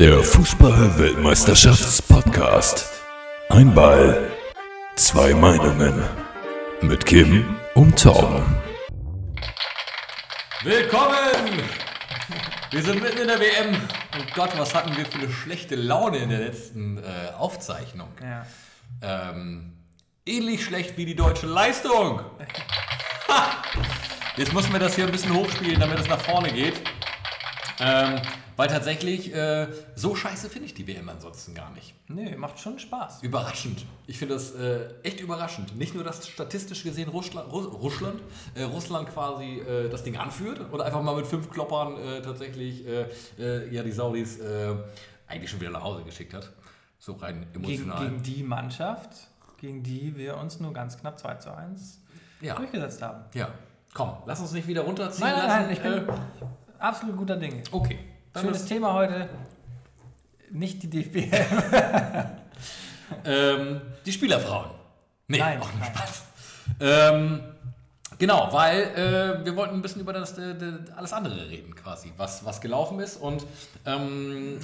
Der Fußball-Weltmeisterschafts-Podcast. Ein Ball, zwei Meinungen. Mit Kim und Tom. Willkommen! Wir sind mitten in der WM. Und Gott, was hatten wir für eine schlechte Laune in der letzten äh, Aufzeichnung. Ja. Ähm, ähnlich schlecht wie die deutsche Leistung. Ha! Jetzt müssen wir das hier ein bisschen hochspielen, damit es nach vorne geht. Ähm, weil tatsächlich, äh, so scheiße finde ich die WM ansonsten gar nicht. Nee, macht schon Spaß. Überraschend. Ich finde das äh, echt überraschend. Nicht nur, dass statistisch gesehen Russland, Russ, Russland, äh, Russland quasi äh, das Ding anführt oder einfach mal mit fünf Kloppern äh, tatsächlich äh, ja, die Saudis eigentlich schon wieder nach Hause geschickt hat. So rein Gegen, emotional. gegen die Mannschaft, gegen die wir uns nur ganz knapp 2 zu 1 ja. durchgesetzt haben. ja, komm, lass uns nicht wieder runterziehen Nein, nein, lassen. nein, ich bin absolut guter Dinge. okay. Schönes ist- Thema heute. Nicht die DFB. Ähm, die Spielerfrauen. Nee, Nein, auch nur. Spaß. Ähm, genau, weil äh, wir wollten ein bisschen über das, äh, d- alles andere reden quasi, was, was gelaufen ist. Und ähm,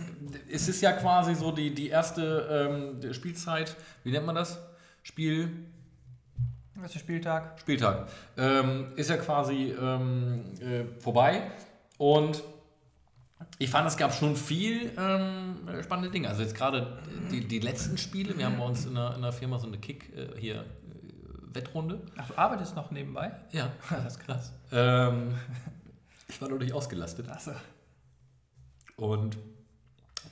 es ist ja quasi so die, die erste ähm, Spielzeit, wie nennt man das? Spiel, Erster Spieltag. Spieltag. Ähm, ist ja quasi ähm, äh, vorbei. Und ich fand, es gab schon viel ähm, spannende Dinge. Also jetzt gerade die, die letzten Spiele. Wir haben bei uns in der, in der Firma so eine Kick äh, hier äh, Wettrunde. Ach, du arbeitest noch nebenbei? Ja. Das ist krass. Ähm, ich war nur nicht ausgelastet. Achso. Und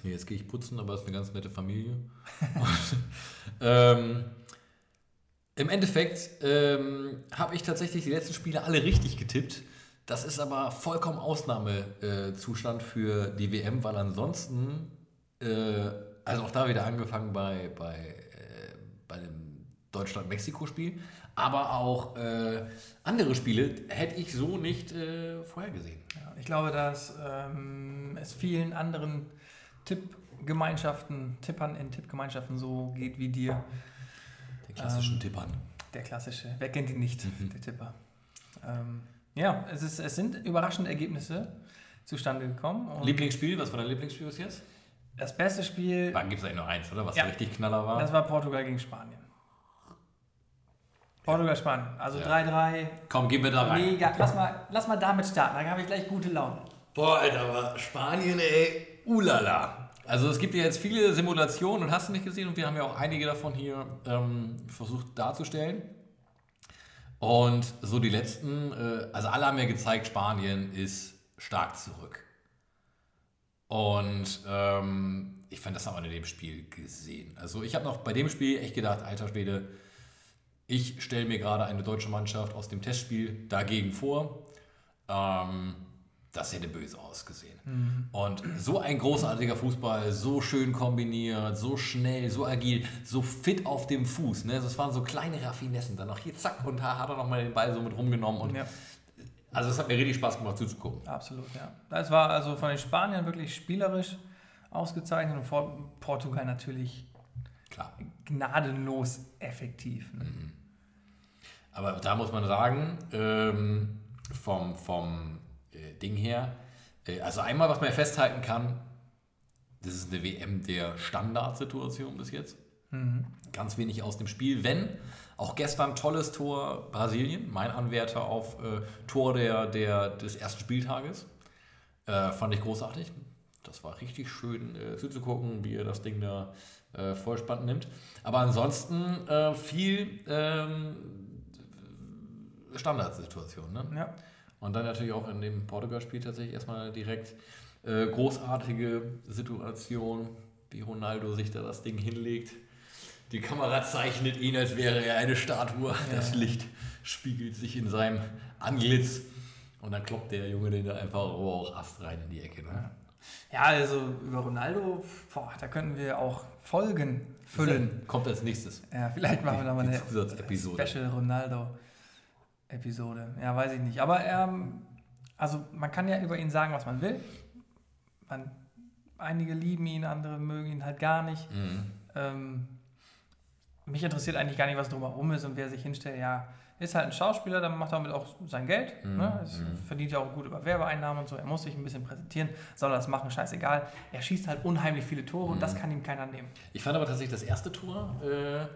nee, jetzt gehe ich putzen, aber es ist eine ganz nette Familie. Und, ähm, Im Endeffekt ähm, habe ich tatsächlich die letzten Spiele alle richtig getippt. Das ist aber vollkommen Ausnahmezustand für die WM, weil ansonsten, äh, also auch da wieder angefangen bei, bei, äh, bei dem Deutschland-Mexiko-Spiel, aber auch äh, andere Spiele hätte ich so nicht äh, vorhergesehen. Ja, ich glaube, dass ähm, es vielen anderen Tippgemeinschaften, Tippern in Tippgemeinschaften so geht wie dir. Den klassischen Ähm, Tippern. Der klassische. Wer kennt ihn nicht, Mhm. der Tipper? Ähm, ja, es, ist, es sind überraschende Ergebnisse zustande gekommen. Lieblingsspiel, was war dein Lieblingsspiel bis jetzt? das beste Spiel, Da gibt es eigentlich nur eins, oder? Was Ja. richtig Knaller war. das war Portugal gegen Spanien. Portugal, Spanien. Also Ja. 3-3. Komm, gehen wir da rein. Mega. Lass mal, lass mal damit starten, dann habe ich gleich gute Laune. Boah, Alter, aber Spanien, ey, ulala. Also es gibt ja jetzt viele Simulationen und hast du nicht gesehen und wir haben ja auch einige davon hier ähm, versucht darzustellen. Und so die letzten, äh, also alle haben ja gezeigt, Spanien ist stark zurück. Und ähm, ich fand das auch in dem Spiel gesehen. Also ich habe noch bei dem Spiel echt gedacht, alter Schwede, ich stelle mir gerade eine deutsche Mannschaft aus dem Testspiel dagegen vor. Ähm, das hätte böse ausgesehen. Und so ein großartiger Fußball, so schön kombiniert, so schnell, so agil, so fit auf dem Fuß. Ne? Das waren so kleine Raffinessen. Dann noch hier, zack, und da hat er nochmal den Ball so mit rumgenommen. Und Ja, Also es hat mir richtig Spaß gemacht zuzugucken. absolut, ja. Das war also von den Spaniern wirklich spielerisch ausgezeichnet und vor Portugal natürlich Klar. gnadenlos effektiv. Ne? Aber da muss man sagen, ähm, vom, vom Ding her, äh, also einmal, was man festhalten kann, das ist eine WM der Standardsituation bis jetzt. Ganz wenig aus dem Spiel. Wenn, auch gestern tolles Tor Brasilien, mein Anwärter auf äh, Tor der, der, des ersten Spieltages. Äh, fand ich großartig. Das war richtig schön äh, zuzugucken, wie er das Ding da äh, vollspannt nimmt. Aber ansonsten äh, viel ähm, Standardsituation. Ne? Ja. Und dann natürlich auch in dem Portugal-Spiel tatsächlich erstmal direkt äh, großartige Situation, wie Ronaldo sich da das Ding hinlegt. Die Kamera zeichnet ihn, als wäre er eine Statue. Das Licht spiegelt sich in seinem Antlitz. Und dann kloppt der Junge den da einfach auch Ast rein in die Ecke. Ne? Ja, also über Ronaldo, boah, da könnten wir auch Folgen füllen. Kommt als nächstes. Ja, vielleicht machen wir da mal eine Zusatzepisode. Special Ronaldo-Episode. Ja, weiß ich nicht. Aber ähm, also man kann ja über ihn sagen, was man will. Man, einige lieben ihn, andere mögen ihn halt gar nicht. Mhm. Ähm, mich interessiert eigentlich gar nicht, was drumherum ist und wer sich hinstellt. Ja, ist halt ein Schauspieler, dann macht er damit auch sein Geld. Mhm. Ne? Es verdient ja auch gut über Werbeeinnahmen und so. Er muss sich ein bisschen präsentieren, soll er das machen, scheißegal. Er schießt halt unheimlich viele Tore und das Mhm. kann ihm keiner nehmen. Ich fand aber tatsächlich das erste Tor, äh,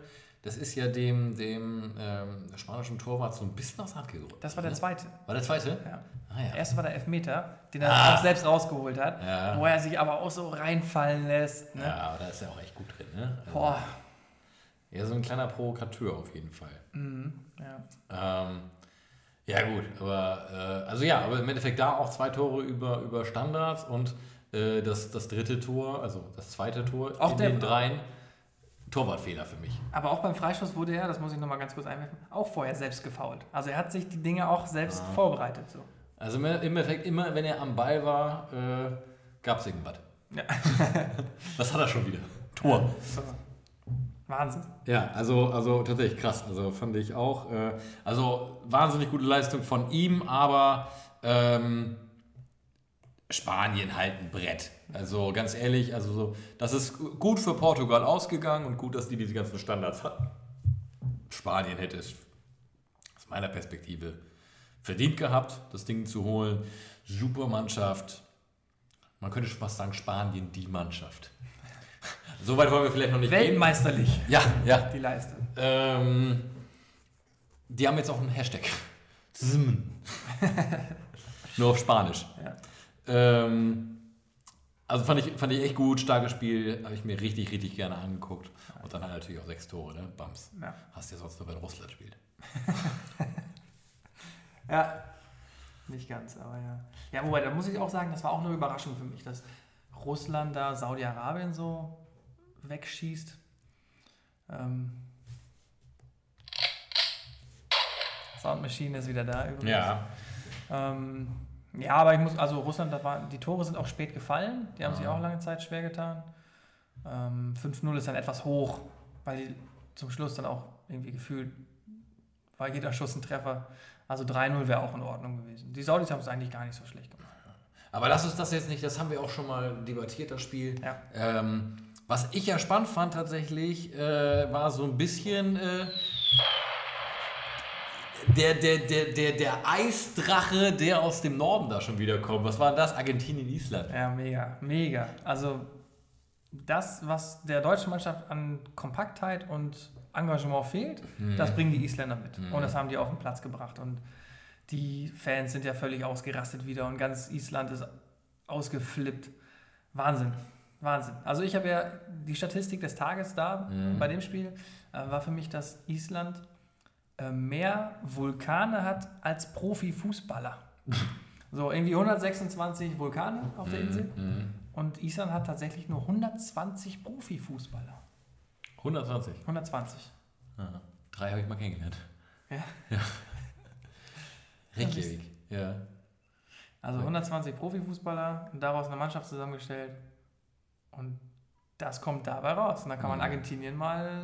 das ist ja dem, dem ähm, spanischen Torwart so ein bisschen aus der Hand gerutscht. Das war der ne? zweite. War der zweite? Ja. Ah ja. Der erste war der Elfmeter, den er Ah. auch selbst rausgeholt hat, Ja. wo er sich aber auch so reinfallen lässt. Ne? Ja, aber da ist er auch echt gut drin. Ne? Also, Boah. Ja, so ein kleiner Provokateur auf jeden Fall. Mhm. Ja. Ähm, ja, gut, aber äh, also ja, aber im Endeffekt da auch zwei Tore über, über Standards und äh, das, das dritte Tor, also das zweite Tor Auch in der- den dreien, Torwartfehler für mich. Aber auch beim Freistoß wurde er, das muss ich nochmal ganz kurz einwerfen, auch vorher selbst gefault. Also er hat sich die Dinge auch selbst Ah. vorbereitet. So. Also im Endeffekt immer, wenn er am Ball war, äh, gab es irgendwas. Ja. Was hat er schon wieder? Tor. So. Wahnsinn. Ja, also, also tatsächlich krass. Also fand ich auch. Äh, also wahnsinnig gute Leistung von ihm, aber ähm, Spanien halt ein Brett. Also ganz ehrlich, also so, das ist gut für Portugal ausgegangen und gut, dass die diese ganzen Standards hatten. Spanien hätte es aus meiner Perspektive verdient gehabt, das Ding zu holen. Super Mannschaft. Man könnte schon fast sagen, Spanien die Mannschaft. Soweit wollen wir vielleicht noch nicht gehen. Weltmeisterlich, Ja, ja. die Leistung. Ähm, die haben jetzt auch einen Hashtag. Nur auf Spanisch. Ja. Ähm, also fand ich, fand ich echt gut, starkes Spiel, habe ich mir richtig, richtig gerne angeguckt. Und dann halt natürlich auch sechs Tore, ne? Bams. Ja. Hast du ja sonst nur, wenn Russland spielt. ja, nicht ganz, aber ja. Ja, wobei, da muss ich auch sagen, das war auch eine Überraschung für mich, dass Russland da Saudi-Arabien so wegschießt. Ähm, Soundmaschine ist wieder da übrigens. Ja. Ähm, ja, aber ich muss, also Russland, da war, die Tore sind auch spät gefallen. Die haben sich Ja. auch lange Zeit schwer getan. Ähm, 5-0 ist dann etwas hoch, weil die zum Schluss dann auch irgendwie gefühlt war jeder Schuss ein Treffer. Also 3-0 wäre auch in Ordnung gewesen. Die Saudis haben es eigentlich gar nicht so schlecht gemacht. Aber lass uns das jetzt nicht, das haben wir auch schon mal debattiert, das Spiel. Ja. Ähm, was ich ja spannend fand tatsächlich, äh, war so ein bisschen äh, der, der, der, der, der Eisdrache, der aus dem Norden da schon wieder kommt. Was war denn das? Argentinien, Island. Ja, mega, mega. Also das, was der deutschen Mannschaft an Kompaktheit und Engagement fehlt, das bringen die Isländer mit. Mhm. Und das haben die auf den Platz gebracht. Und die Fans sind ja völlig ausgerastet wieder und ganz Island ist ausgeflippt. Wahnsinn. Wahnsinn. Also ich habe ja die Statistik des Tages da Mhm. bei dem Spiel, äh, war für mich, dass Island mehr Vulkane hat als Profifußballer. so, irgendwie 126 Vulkane auf der Insel. Mhm. Und Island hat tatsächlich nur 120 Profifußballer. 120. 120. Aha. Drei habe ich mal kennengelernt. Ja. Reykjavik. Ja. Also 120 Profifußballer und daraus eine Mannschaft zusammengestellt. Und das kommt dabei raus. Und da kann man Mhm. Argentinien mal.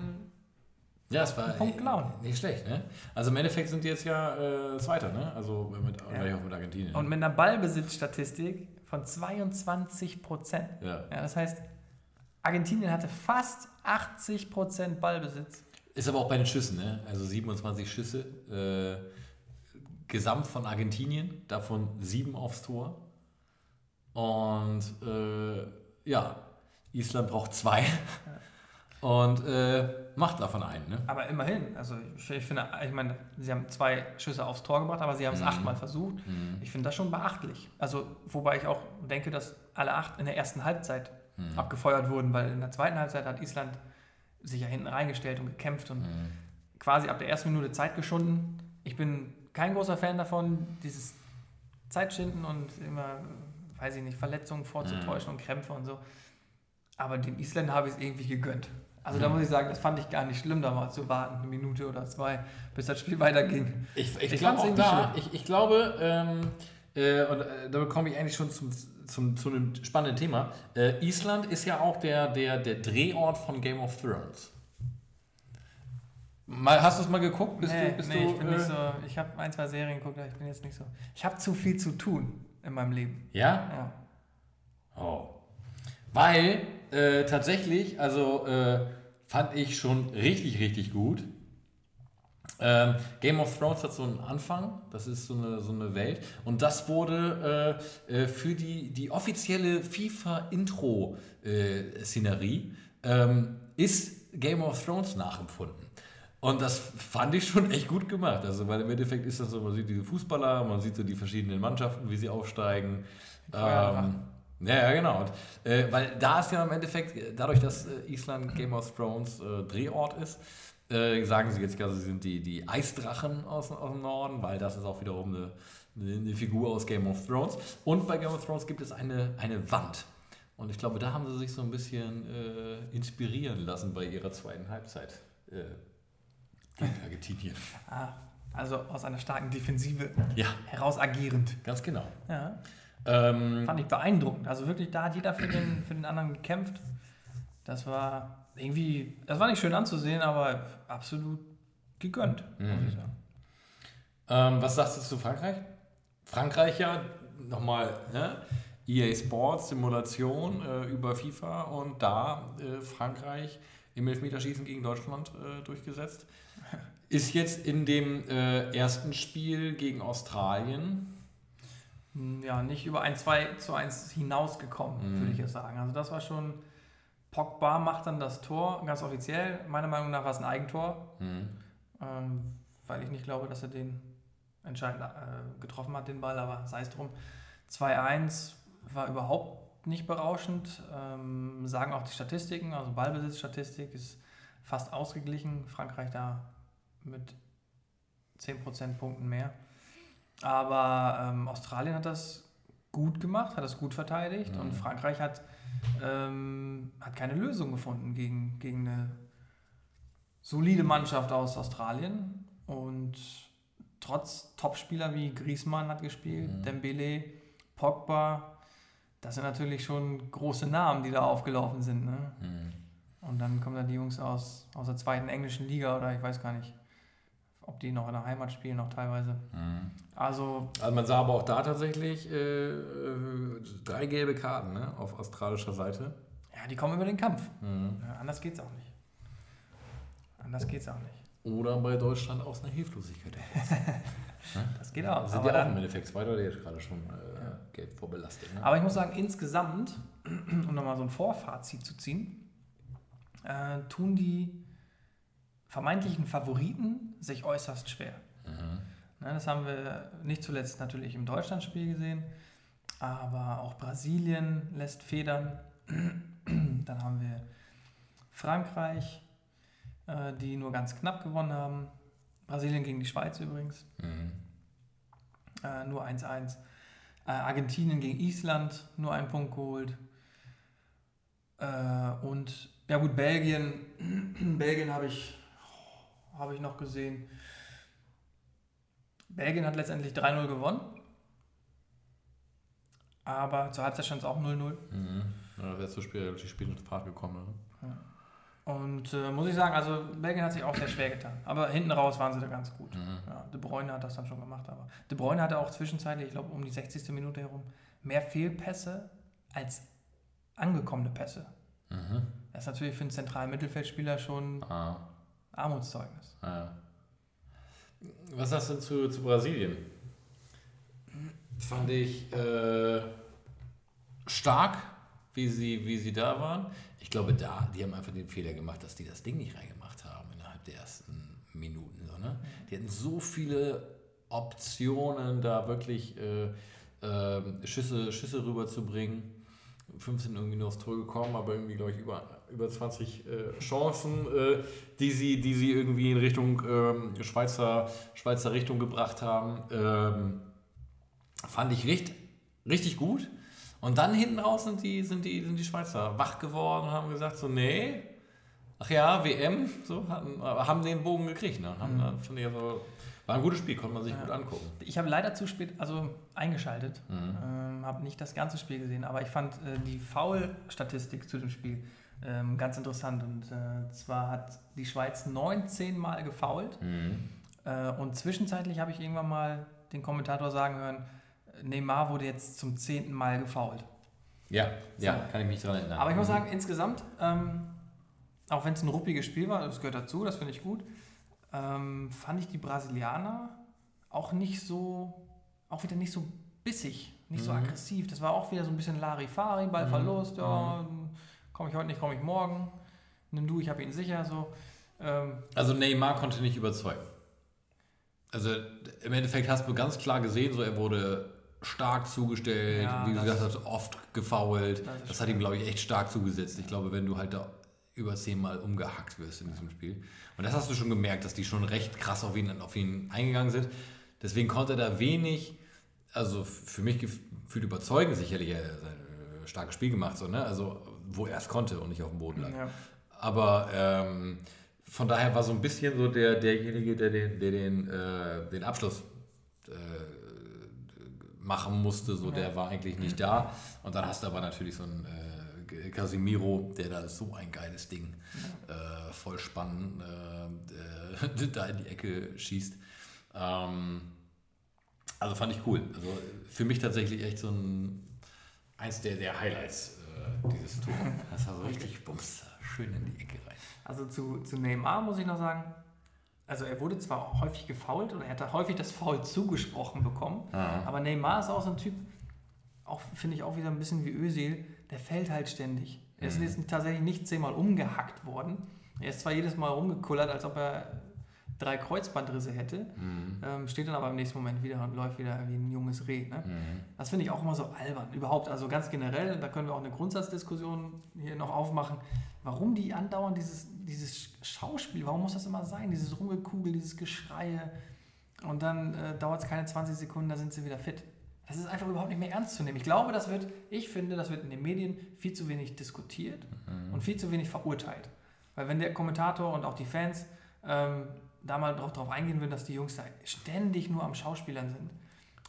Ja, es war Punkt klauen. nicht schlecht, ne? Also im Endeffekt sind die jetzt ja äh, Zweiter, ne? Also mit, Ja. mit Argentinien. Und mit einer Ballbesitzstatistik von 22 Prozent. ja. Ja, das heißt, Argentinien hatte fast 80 Prozent Ballbesitz. Ist aber auch bei den Schüssen, ne? Also 27 Schüsse. Äh, Gesamt von Argentinien, davon sieben aufs Tor. Und äh, ja, Island braucht zwei. Und äh, macht davon einen, ne? Aber immerhin, also ich, ich finde, ich meine, sie haben zwei Schüsse aufs Tor gebracht, aber sie haben es Mhm. achtmal versucht. Ich finde das schon beachtlich. Also, wobei ich auch denke, dass alle acht in der ersten Halbzeit Mhm. abgefeuert wurden, weil in der zweiten Halbzeit hat Island sich ja hinten reingestellt und gekämpft und Mhm. quasi ab der ersten Minute Zeit geschunden. Ich bin kein großer Fan davon, dieses Zeitschinden und immer, weiß ich nicht, Verletzungen vorzutäuschen und Krämpfe und so. Aber den Isländern habe ich es irgendwie gegönnt. Also da muss ich sagen, das fand ich gar nicht schlimm, da mal zu warten, eine Minute oder zwei, bis das Spiel weiterging. Ich, ich, Ich glaube auch da, ich, ich glaube, ähm, äh, und äh, da komme ich eigentlich schon zum, zum, zu einem spannenden Thema. Äh, Island ist ja auch der, der, der Drehort von Game of Thrones. Mal, hast du es mal geguckt? Bist nee, du, bist nee, du, ich bin äh, nicht so, ich habe ein, zwei Serien geguckt, aber ich bin jetzt nicht so. Ich habe zu viel zu tun in meinem Leben. Ja? Ja. Oh. Weil äh, tatsächlich, also äh, fand ich schon richtig, richtig gut. Ähm, Game of Thrones hat so einen Anfang, das ist so eine, so eine Welt. Und das wurde äh, äh, für die, die offizielle FIFA-Intro-Szenerie, ähm, ist Game of Thrones nachempfunden. Und das fand ich schon echt gut gemacht. Also, weil im Endeffekt ist das so, man sieht diese Fußballer, man sieht so die verschiedenen Mannschaften, wie sie aufsteigen. Ähm, ja, ja, genau. Und, äh, weil da ist ja im Endeffekt, dadurch, dass äh, Island Game of Thrones äh, Drehort ist, äh, sagen sie jetzt, also sie sind die, die Eisdrachen aus, aus dem Norden, weil das ist auch wiederum eine, eine Figur aus Game of Thrones. Und bei Game of Thrones gibt es eine, eine Wand. Und ich glaube, da haben sie sich so ein bisschen äh, inspirieren lassen bei ihrer zweiten Halbzeit äh, gegen Argentinien. Ah, also aus einer starken Defensive Ja, heraus agierend. ganz genau. Ja, Ähm, fand ich beeindruckend. Also wirklich, da hat jeder für den, für den anderen gekämpft. Das war irgendwie, das war nicht schön anzusehen, aber absolut gegönnt, muss ich sagen. Ähm, was sagst du zu Frankreich? Frankreich ja nochmal ne? EA Sports Simulation äh, über FIFA und da äh, Frankreich im Elfmeterschießen gegen Deutschland äh, durchgesetzt. Ist jetzt in dem äh, ersten Spiel gegen Australien. Hm, Ja, nicht über ein 2 zu 1 hinausgekommen, Mhm. würde ich jetzt sagen. Also das war schon, Pogba macht dann das Tor, ganz offiziell. Meiner Meinung nach war es ein Eigentor, Mhm. ähm, weil ich nicht glaube, dass er den entscheidend äh, getroffen hat, den Ball, aber sei es drum. 2-1 war überhaupt nicht berauschend, ähm, sagen auch die Statistiken, also Ballbesitzstatistik ist fast ausgeglichen, Frankreich da mit 10% Punkten mehr. Aber ähm, Australien hat das gut gemacht, hat das gut verteidigt Mhm. und Frankreich hat, ähm, hat keine Lösung gefunden gegen, gegen eine solide Mannschaft aus Australien. Und trotz Topspieler wie Griezmann hat gespielt, Mhm. Dembele, Pogba, das sind natürlich schon große Namen, die da aufgelaufen sind. Ne? Mhm. Und dann kommen da die Jungs aus, aus der zweiten englischen Liga oder ich weiß gar nicht, ob die noch in der Heimat spielen, noch teilweise. Mhm. Also, Also man sah aber auch da tatsächlich äh, äh, drei gelbe Karten ne? auf australischer Seite. ja, die kommen über den Kampf. Mhm. Ja, anders geht's auch nicht. Anders geht's auch nicht. Oder bei Deutschland aus einer Hilflosigkeit. Das geht auch. sind Aber, ja auch im Endeffekt zwei Leute jetzt gerade schon äh, gelb vorbelastet. Ne? aber ich muss sagen, insgesamt, um nochmal so ein Vorfazit zu ziehen, äh, tun die vermeintlichen Favoriten sich äußerst schwer. Mhm. Ne, das haben wir nicht zuletzt natürlich im Deutschlandspiel gesehen, aber auch Brasilien lässt Federn. Dann haben wir Frankreich, äh, die nur ganz knapp gewonnen haben. Brasilien gegen die Schweiz übrigens, Mhm. äh, nur 1-1. Äh, Argentinien gegen Island, nur einen Punkt geholt. Äh, und ja gut, Belgien, Belgien habe ich, habe ich noch gesehen. Belgien hat letztendlich 3-0 gewonnen. Aber zur Halbzeit stand es auch 0-0. Mhm. Ja, das wäre zu spät, die Spiel in Fahrt gekommen. Ne? Und äh, muss ich sagen, also Belgien hat sich auch sehr schwer getan. Aber hinten raus waren sie da ganz gut. Mhm. Ja, De Bruyne hat das dann schon gemacht. Aber De Bruyne hatte auch zwischenzeitlich, ich glaube um die 60. Minute herum, mehr Fehlpässe als angekommene Pässe. Mhm. Das ist natürlich für einen zentralen Mittelfeldspieler schon Ah. Armutszeugnis. Ah. Was sagst du zu, zu Brasilien? Fand ich äh, stark, wie sie, wie sie da waren. Ich glaube, da, die haben einfach den Fehler gemacht, dass die das Ding nicht reingemacht haben innerhalb der ersten Minuten. So, ne? Die hatten so viele Optionen, da wirklich äh, äh, Schüsse, Schüsse rüberzubringen. 15 irgendwie nur aufs Tor gekommen, aber irgendwie, glaube ich, über, über 20 äh, Chancen, äh, die, sie, die sie irgendwie in Richtung ähm, Schweizer, Schweizer Richtung gebracht haben. Ähm, fand ich richtig, richtig gut. Und dann hinten raus sind die, sind, die, sind die Schweizer wach geworden und haben gesagt, so, nee, ach ja, WM, so, hatten, haben den Bogen gekriegt. Ne? Haben, Mhm. fand ich also, war ein gutes Spiel, konnte man sich Ja. gut angucken. Ich habe leider zu spät also eingeschaltet, Mhm. ähm, habe nicht das ganze Spiel gesehen, aber ich fand äh, die Foul-Statistik zu dem Spiel ähm, ganz interessant. Und äh, zwar hat die Schweiz 19 Mal gefoult Mhm. äh, und zwischenzeitlich habe ich irgendwann mal den Kommentator sagen hören, Neymar wurde jetzt zum zehnten Mal gefoult. Ja, ja, kann ich mich daran erinnern. Aber ich muss sagen, insgesamt, ähm, auch wenn es ein ruppiges Spiel war, das gehört dazu, das finde ich gut, ähm, fand ich die Brasilianer auch nicht so, auch wieder nicht so bissig, nicht so Mhm. aggressiv. Das war auch wieder so ein bisschen Larifari, Ballverlust, ja, komme ich heute nicht, komme ich morgen. Nimm du, ich habe ihn sicher, so. Ähm, Also Neymar konnte nicht überzeugen. Also im Endeffekt hast du ganz klar gesehen, so er wurde stark zugestellt, Ja, wie du gesagt hast, oft gefoult. Das Das, hat ihm, glaube ich, echt stark zugesetzt. Ich glaube, wenn du halt da über zehnmal umgehackt wirst in diesem Spiel. Und das hast du schon gemerkt, dass die schon recht krass auf ihn, auf ihn eingegangen sind. Deswegen konnte er da wenig, also für mich gefühlt überzeugen, sicherlich er hat ein äh, starkes Spiel gemacht, so, ne? also wo er es konnte und nicht auf dem Boden lag. ja. Aber ähm, von daher war so ein bisschen so der, derjenige, der den, der den, äh, den Abschluss äh, machen musste, so der war eigentlich nicht da. Und dann hast du aber natürlich so einen äh, Casimiro, der da so ein geiles Ding äh, voll spannend äh, äh, da in die Ecke schießt. Ähm, also fand ich cool. Also für mich tatsächlich echt so ein eins der, der Highlights äh, dieses Tor. Das war so richtig bums, schön in die Ecke rein. Also zu, zu Neymar muss ich noch sagen, also er wurde zwar häufig gefault oder er hat häufig das Foul zugesprochen bekommen, Ah. aber Neymar ist auch so ein Typ, auch finde ich auch wieder ein bisschen wie Özil, der fällt halt ständig. Er ist jetzt tatsächlich nicht zehnmal umgehackt worden. Er ist zwar jedes Mal rumgekullert, als ob er drei Kreuzbandrisse hätte, ähm, steht dann aber im nächsten Moment wieder und läuft wieder wie ein junges Reh. Ne? Das finde ich auch immer so albern. Überhaupt, also ganz generell, da können wir auch eine Grundsatzdiskussion hier noch aufmachen. Warum die andauernd dieses, dieses Schauspiel, warum muss das immer sein? Dieses Rumgekugel, dieses Geschreie und dann äh, dauert es keine 20 Sekunden, da sind sie wieder fit. Das ist einfach überhaupt nicht mehr ernst zu nehmen. Ich glaube, das wird, ich finde, das wird in den Medien viel zu wenig diskutiert und viel zu wenig verurteilt. Weil wenn der Kommentator und auch die Fans ähm, da mal drauf, eingehen würden, dass die Jungs da ständig nur am Schauspielern sind,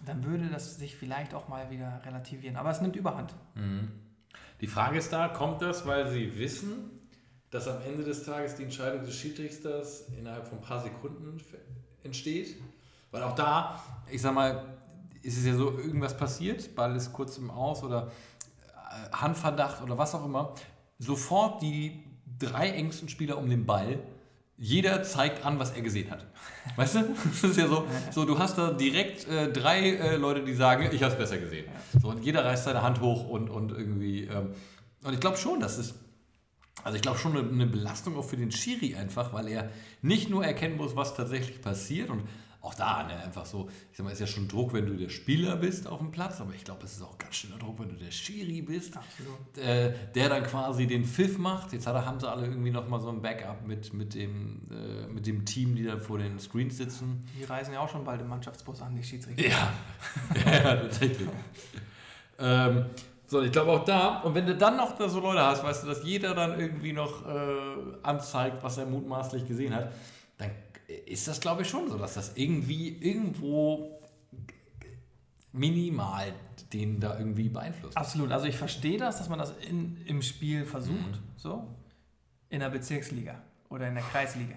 dann würde das sich vielleicht auch mal wieder relativieren. Aber es nimmt überhand. Die Frage ist da, kommt das, weil sie wissen, dass am Ende des Tages die Entscheidung des Schiedsrichters innerhalb von ein paar Sekunden entsteht? Weil auch da, ich sag mal, ist es ja so, irgendwas passiert, Ball ist kurz im Aus oder äh, Handverdacht oder was auch immer. Sofort die drei engsten Spieler um den Ball, jeder zeigt an, was er gesehen hat. Weißt du? Das ist ja so, so du hast da direkt äh, drei äh, Leute, die sagen, ich habe es besser gesehen. So, und jeder reißt seine Hand hoch und, und irgendwie. Ähm, und ich glaube schon, dass es. Also ich glaube schon eine, eine Belastung auch für den Schiri einfach, weil er nicht nur erkennen muss, was tatsächlich passiert und auch da, ne, einfach so, ich sag mal, ist ja schon Druck, wenn du der Spieler bist auf dem Platz, aber ich glaube, es ist auch ganz schöner Druck, wenn du der Schiri bist, äh, der dann quasi den Pfiff macht. Jetzt hat haben sie alle irgendwie nochmal so ein Backup mit, mit, dem, äh, mit dem Team, die dann vor den Screens sitzen. Die reisen ja auch schon bald im Mannschaftsbus an, die Schiedsrichter. Ja, ja tatsächlich. ähm, so, ich glaube auch da, und wenn du dann noch da so Leute hast, weißt du, dass jeder dann irgendwie noch äh, anzeigt, was er mutmaßlich gesehen hat, ist das, glaube ich, schon so, dass das irgendwie irgendwo minimal den da irgendwie beeinflusst. Absolut. Also ich verstehe das, dass man das in, im Spiel versucht, so in der Bezirksliga oder in der Kreisliga.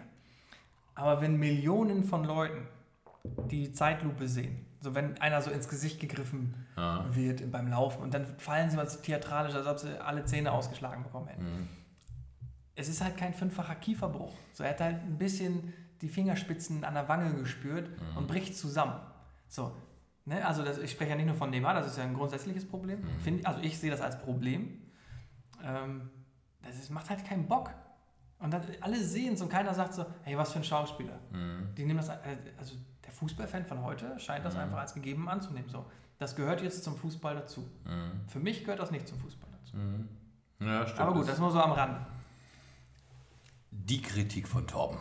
Aber wenn Millionen von Leuten die Zeitlupe sehen, so wenn einer so ins Gesicht gegriffen Ja. wird beim Laufen und dann fallen sie mal so theatralisch, als ob sie alle Zähne ausgeschlagen bekommen hätten. Es ist halt kein fünffacher Kieferbruch. So, er hat halt ein bisschen die Fingerspitzen an der Wange gespürt und bricht zusammen. So, ne? Also das, ich spreche ja nicht nur von Neymar, das ist ja ein grundsätzliches Problem. Find, also ich sehe das als Problem. Ähm, das ist, macht halt keinen Bock. Und dann, alle sehen es und keiner sagt so, hey, was für ein Schauspieler. Die nehmen das, äh, also der Fußballfan von heute scheint das einfach als gegeben anzunehmen. So, das gehört jetzt zum Fußball dazu. Für mich gehört das nicht zum Fußball dazu. Ja, stimmt. Aber gut, das nur so am Rand. Die Kritik von Torben.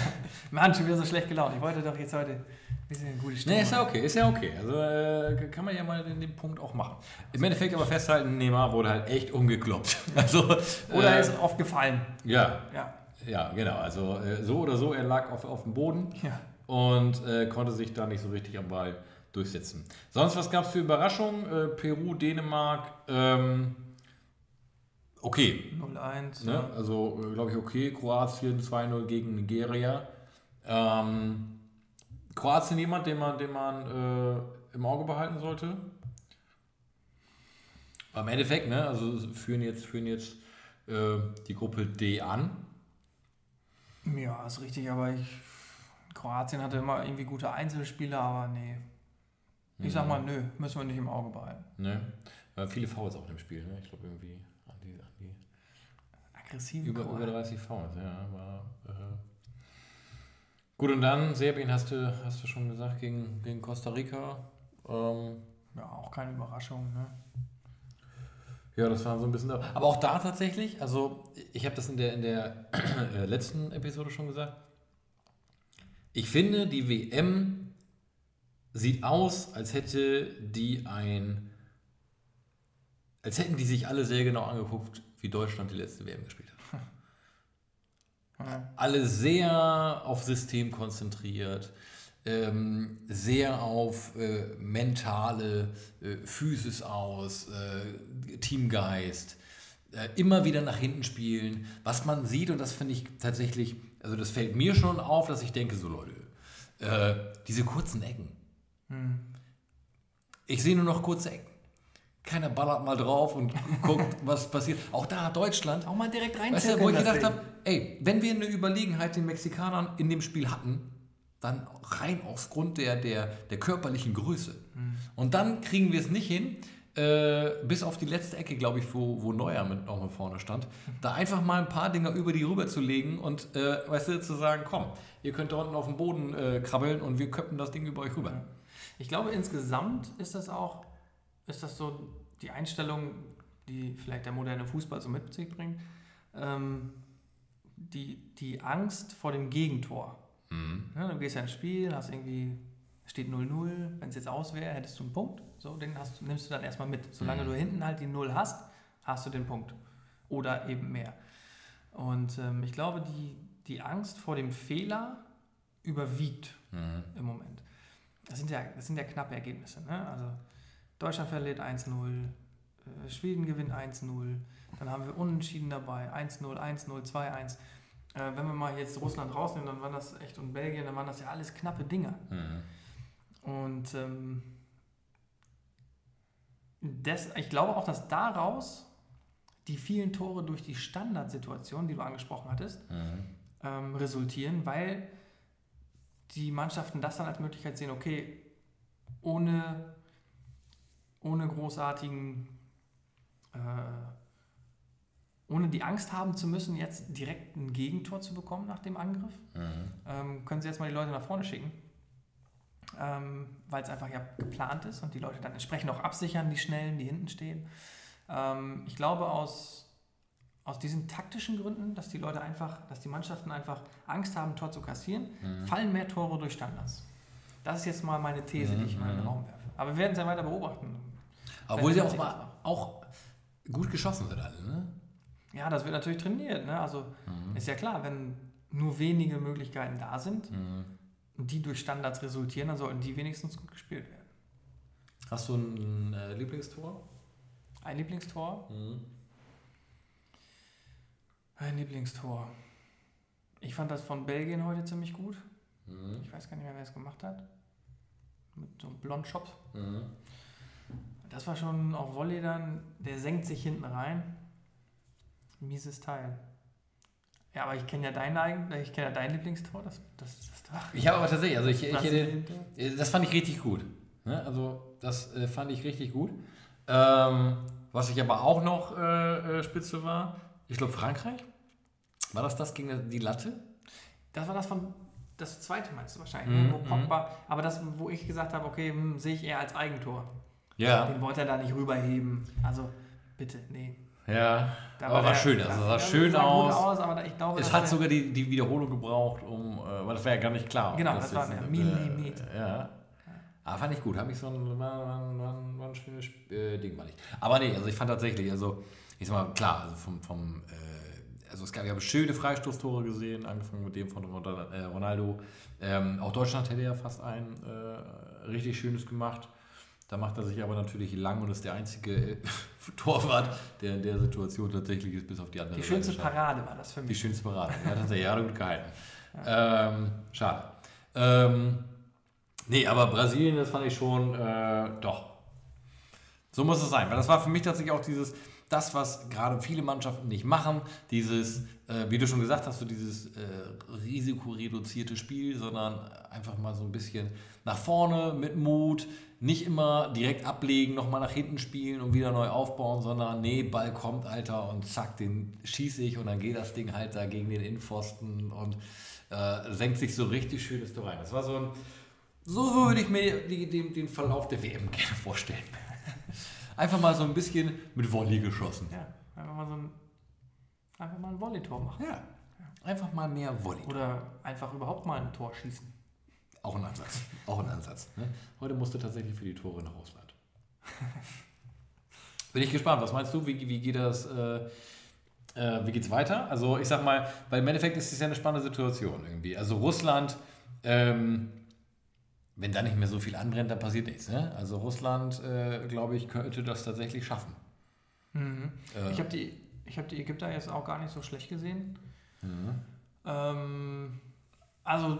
Mann, schon wieder so schlecht gelaunt. Ich wollte doch jetzt heute ein bisschen eine gute Stimmung. Nee, ist ja okay, ist ja okay. Also äh, kann man ja mal den, den Punkt auch machen. Im Endeffekt aber festhalten, Neymar wurde halt echt umgekloppt. Also, Oder er äh, ist oft gefallen. ja, Ja. ja, genau. Also äh, so oder so, er lag auf, auf dem Boden Ja. und äh, konnte sich da nicht so richtig am Ball durchsetzen. Sonst, was gab es für Überraschungen? Äh, Peru, Dänemark, ähm, okay. 0-1. Ne? ja. Also, glaube ich, okay. Kroatien 2-0 gegen Nigeria. Ähm, Kroatien jemand, den man, den man äh, im Auge behalten sollte? Am Endeffekt, ne? Also führen jetzt, führen jetzt äh, die Gruppe D an. Ja, ist richtig, aber ich Kroatien hatte immer irgendwie gute Einzelspieler, aber nee. Ich sag mal, nö, müssen wir nicht im Auge behalten. Ne? Viele Fouls auch im Spiel, ne? Ich glaube irgendwie an die, an die Aggressiv. über, über 30 Fouls, ja. War, äh Gut, und dann Serbien hast du, hast du schon gesagt, gegen, gegen Costa Rica. Ähm, Ja, auch keine Überraschung, ne? Ja, das war so ein bisschen. Aber auch da tatsächlich, also ich habe das in der, in der äh, letzten Episode schon gesagt. Ich finde, die WM sieht aus, als hätte die ein. Als hätten die sich alle sehr genau angeguckt, wie Deutschland die letzte WM gespielt hat. Alle sehr auf System konzentriert, ähm, sehr auf äh, mentale äh, Physis aus, äh, Teamgeist, äh, immer wieder nach hinten spielen. Was man sieht, und das finde ich tatsächlich, also das fällt mir schon auf, dass ich denke, so Leute, äh, diese kurzen Ecken. Ich sehe nur noch kurze Ecken. Keiner ballert mal drauf und guckt, was passiert. Auch da hat Deutschland Auch mal direkt rein. Weißt du, wo ich gedacht habe, ey, wenn wir eine Überlegenheit den Mexikanern in dem Spiel hatten, dann rein aufgrund der, der, der körperlichen Größe. Und dann kriegen wir es nicht hin, äh, bis auf die letzte Ecke, glaube ich, wo, wo Neuer mit noch mal vorne stand, da einfach mal ein paar Dinger über die rüber zu legen und, äh, weißt du, zu sagen, komm, ihr könnt da unten auf dem Boden äh, krabbeln und wir köpfen das Ding über euch rüber. Ich glaube, insgesamt ist das auch, ist das so die Einstellung, die vielleicht der moderne Fußball so mit sich bringt. Ähm, die, die Angst vor dem Gegentor. Ja, du gehst ja ins Spiel, hast irgendwie, steht 0-0, wenn es jetzt aus wäre, hättest du einen Punkt. So, den hast, nimmst du dann erstmal mit. Solange du hinten halt die 0 hast, hast du den Punkt. Oder eben mehr. Und ähm, ich glaube, die, die Angst vor dem Fehler überwiegt im Moment. Das sind ja, das sind ja knappe Ergebnisse. Ne? Also Deutschland verliert 1-0, äh, Schweden gewinnt 1-0, dann haben wir Unentschieden dabei, 1-0, 1-0, 2-1. Äh, wenn wir mal jetzt Russland rausnehmen, dann waren das echt und Belgien, dann waren das ja alles knappe Dinge. Und ähm, das, ich glaube auch, dass daraus die vielen Tore durch die Standardsituation, die du angesprochen hattest, ähm, resultieren, weil die Mannschaften das dann als Möglichkeit sehen, okay, ohne, ohne großartigen, äh, ohne die Angst haben zu müssen, jetzt direkt ein Gegentor zu bekommen nach dem Angriff, ähm, können sie jetzt mal die Leute nach vorne schicken, ähm, weil es einfach ja geplant ist und die Leute dann entsprechend auch absichern, die Schnellen, die hinten stehen. Ähm, ich glaube aus, aus diesen taktischen Gründen, dass die Leute einfach, dass die Mannschaften einfach Angst haben, Tor zu kassieren, fallen mehr Tore durch Standards. Das ist jetzt mal meine These, die ich mal in den Raum werfe. Aber wir werden es ja weiter beobachten. Obwohl sie auch, mal, auch gut geschossen sind alle, ne? Ja, das wird natürlich trainiert. Ne? Also ist ja klar, wenn nur wenige Möglichkeiten da sind und die durch Standards resultieren, dann sollten die wenigstens gut gespielt werden. Hast du ein äh, Lieblingstor? Ein Lieblingstor? Ein Lieblingstor. Ich fand das von Belgien heute ziemlich gut. Ich weiß gar nicht mehr, wer es gemacht hat. Mit so einem Blondschopf. Das war schon auf Volley dann, der senkt sich hinten rein. Mieses Teil. Ja, aber ich kenne ja dein ich kenne ja dein Lieblingstor, das, das, das, das Ich habe aber tatsächlich, also ich, ich hätte, Brasilien-Tor. äh, das fand ich richtig gut. Ne? Also das äh, fand ich richtig gut. Ähm, was ich aber auch noch äh, äh, spitze war, ich glaube Frankreich. War das das gegen die Latte? Das war das von, das zweite meinst du wahrscheinlich, Mhm, ne, wo Pogba, aber das, wo ich gesagt habe, okay, hm, sehe ich eher als Eigentor. Ja. Den wollte er da nicht rüberheben. Also, bitte, nee. Ja. Da aber war der- schön, also sah schön aus. aus aber ich glaube, Es hat sogar die, die Wiederholung gebraucht, um, äh, weil das war ja gar nicht klar. Genau, das war ein Millimeter. Äh, ja. Aber fand ich gut, habe ich so ein, war, war, war, war ein schönes äh, Ding, war nicht. Aber nee, also ich fand tatsächlich, also ich sag mal, klar, also vom, vom äh, also es gab, ich habe schöne Freistoßtore gesehen, angefangen mit dem von äh, Ronaldo. Ähm, auch Deutschland hätte ja fast ein äh, richtig schönes gemacht. Da macht er sich aber natürlich lang und ist der einzige äh, Torwart, der in der Situation tatsächlich ist, bis auf die andere Die schönste Seite. Parade war das für Die mich. schönste Parade. Er hat tatsächlich ja gut gehalten. Ähm, schade. Ähm, nee, aber Brasilien, das fand ich schon, äh, doch. So muss es sein. Weil das war für mich tatsächlich auch dieses, das, was gerade viele Mannschaften nicht machen, dieses, äh, wie du schon gesagt hast, so dieses äh, risikoreduzierte Spiel, sondern einfach mal so ein bisschen nach vorne mit Mut, nicht immer direkt ablegen, nochmal nach hinten spielen und wieder neu aufbauen, sondern nee, Ball kommt, Alter, und zack, den schieße ich und dann geht das Ding halt da gegen den Innenpfosten und äh, senkt sich so richtig schönes Tor rein. Das war so ein, so, so würde ich mir die, den, den Verlauf der WM gerne vorstellen. Einfach mal so ein bisschen mit Volley geschossen. Ja, einfach mal so ein, einfach mal ein Volley-Tor machen. Ja. Einfach mal mehr Volley. Oder einfach überhaupt mal ein Tor schießen. Auch ein Ansatz. Auch ein Ansatz. Ne? Heute musste tatsächlich für die Tore nach Russland. Bin ich gespannt. Was meinst du? Wie, wie geht das? Äh, äh, wie geht's weiter? Also ich sag mal, weil im Endeffekt ist es ja eine spannende Situation irgendwie. Also Russland, ähm, wenn da nicht mehr so viel anbrennt, dann passiert nichts. Ne? Also Russland, äh, glaube ich, könnte das tatsächlich schaffen. Mhm. Äh. Ich habe die, ich hab die Ägypter jetzt auch gar nicht so schlecht gesehen. Mhm. Ähm, also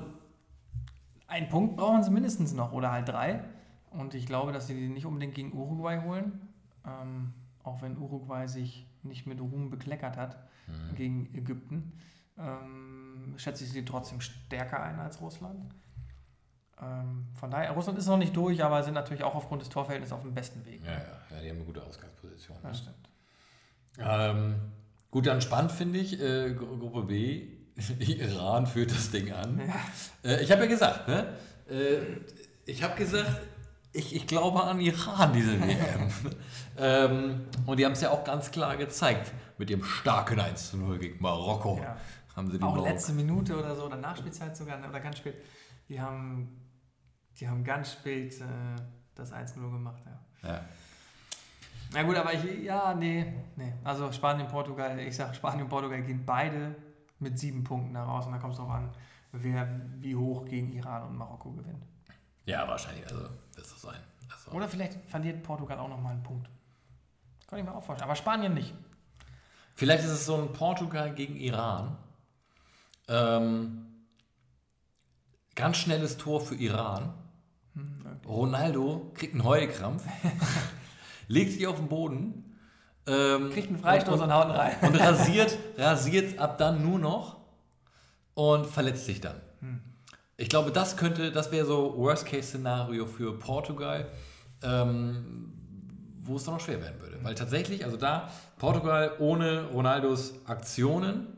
einen Punkt brauchen sie mindestens noch oder halt drei. Und ich glaube, dass sie die nicht unbedingt gegen Uruguay holen. Ähm, auch wenn Uruguay sich nicht mit Ruhm bekleckert hat Mhm. gegen Ägypten, ähm, schätze ich sie trotzdem stärker ein als Russland. Ähm, von daher, Russland ist noch nicht durch, aber sind natürlich auch aufgrund des Torverhältnisses auf dem besten Weg. Ja, ja, ja, die haben eine gute Ausgangsposition. Ne? Das stimmt. Ähm, gut, dann spannend finde ich, äh, Gru- Gruppe B, Iran führt das Ding an. Äh, ich habe ja gesagt, ne? Äh, ich habe gesagt, ich, ich glaube an Iran, diese WM. ähm, und die haben es ja auch ganz klar gezeigt mit dem starken 1 zu 0 gegen Marokko. Ja. Haben sie die Auch Marok- letzte Minute oder so, oder Nachspielzeit sogar, oder ganz spät. Die haben, die haben ganz spät äh, das 1-0 gemacht, ja. Ja. Na gut, aber ich, ja, nee, nee. Also Spanien, Portugal, ich sag Spanien und Portugal gehen beide mit sieben Punkten heraus und da kommt es darauf an, wer wie hoch gegen Iran und Marokko gewinnt. ja, wahrscheinlich, also wird es so sein. Also, Oder vielleicht verliert Portugal auch nochmal einen Punkt. Kann ich mir auch vorstellen. Aber Spanien nicht. Vielleicht ist es so ein Portugal gegen Iran. Ähm, ganz schnelles Tor für Iran. Ronaldo kriegt einen Heulkrampf, legt sich auf den Boden, ähm, Kriegt einen Freistoß und, haut ihn rein. und rasiert, rasiert ab dann nur noch und verletzt sich dann. Ich glaube, das könnte, das wäre so Worst-Case-Szenario für Portugal, ähm, wo es dann noch schwer werden würde. Weil tatsächlich, also da, Portugal ohne Ronaldos Aktionen